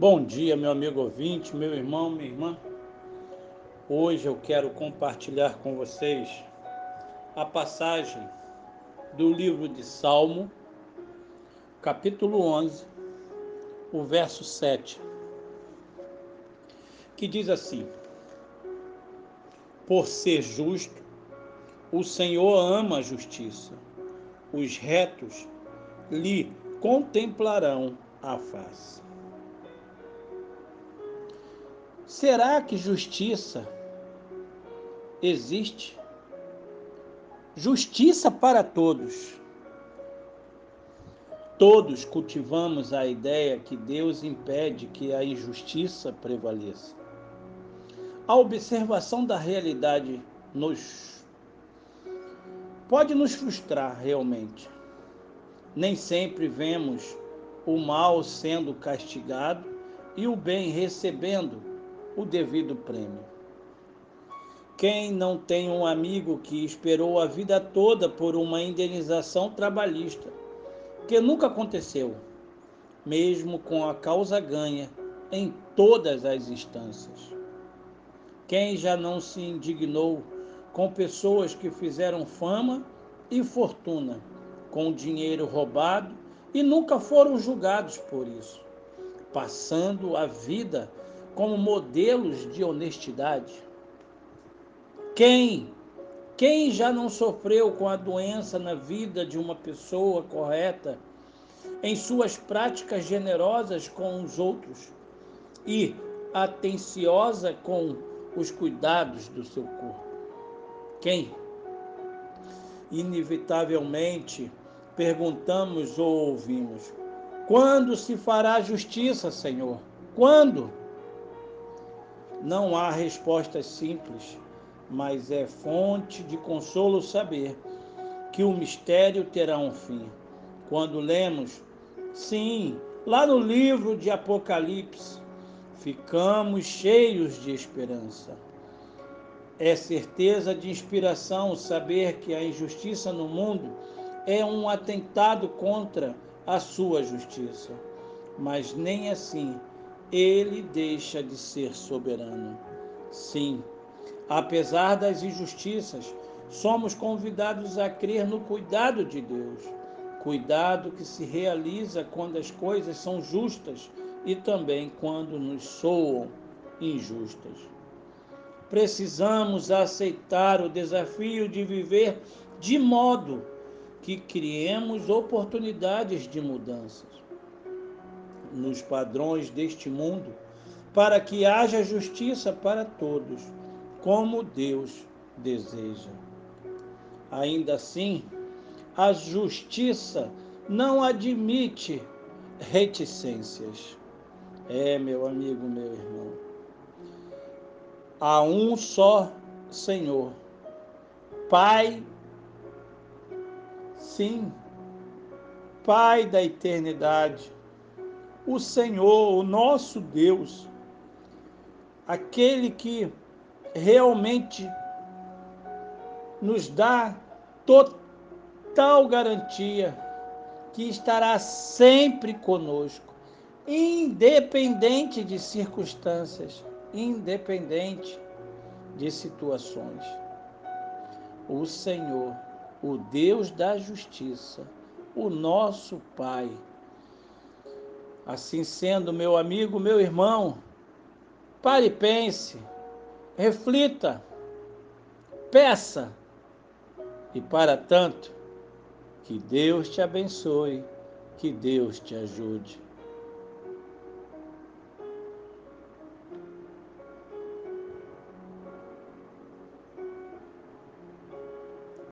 Bom dia, meu amigo ouvinte, meu irmão, minha irmã. Hoje eu quero compartilhar com vocês a passagem do livro de Salmo, capítulo 11, o verso 7, que diz assim: Por ser justo, o Senhor ama a justiça, os retos lhe contemplarão a face. Será que justiça existe? Justiça para todos. Todos cultivamos a ideia que Deus impede que a injustiça prevaleça. A observação da realidade nos pode nos frustrar realmente. Nem sempre vemos o mal sendo castigado e o bem recebendo o devido prêmio. Quem não tem um amigo que esperou a vida toda por uma indenização trabalhista, que nunca aconteceu, mesmo com a causa ganha em todas as instâncias? Quem já não se indignou com pessoas que fizeram fama e fortuna com dinheiro roubado e nunca foram julgados por isso, passando a vida como modelos de honestidade? Quem quem já não sofreu com a doença na vida de uma pessoa correta em suas práticas generosas com os outros e atenciosa com os cuidados do seu corpo? Quem? Inevitavelmente perguntamos ou ouvimos: quando se fará justiça, Senhor? Quando? Não há respostas simples, mas é fonte de consolo saber que o mistério terá um fim. Quando lemos, sim, lá no livro de Apocalipse, ficamos cheios de esperança. É certeza de inspiração saber que a injustiça no mundo é um atentado contra a sua justiça. Mas nem assim ele deixa de ser soberano. Sim, apesar das injustiças, somos convidados a crer no cuidado de Deus. Cuidado que se realiza quando as coisas são justas e também quando nos soam injustas. Precisamos aceitar o desafio de viver de modo que criemos oportunidades de mudanças nos padrões deste mundo, para que haja justiça para todos, como Deus deseja. Ainda assim, a justiça não admite reticências. É, meu amigo, meu irmão. Há um só Senhor, Pai Sim, Pai da eternidade, o Senhor, o nosso Deus, aquele que realmente nos dá total garantia que estará sempre conosco, independente de circunstâncias, independente de situações. O Senhor o Deus da justiça, o nosso Pai. Assim sendo, meu amigo, meu irmão, pare e pense, reflita, peça, e para tanto, que Deus te abençoe, que Deus te ajude.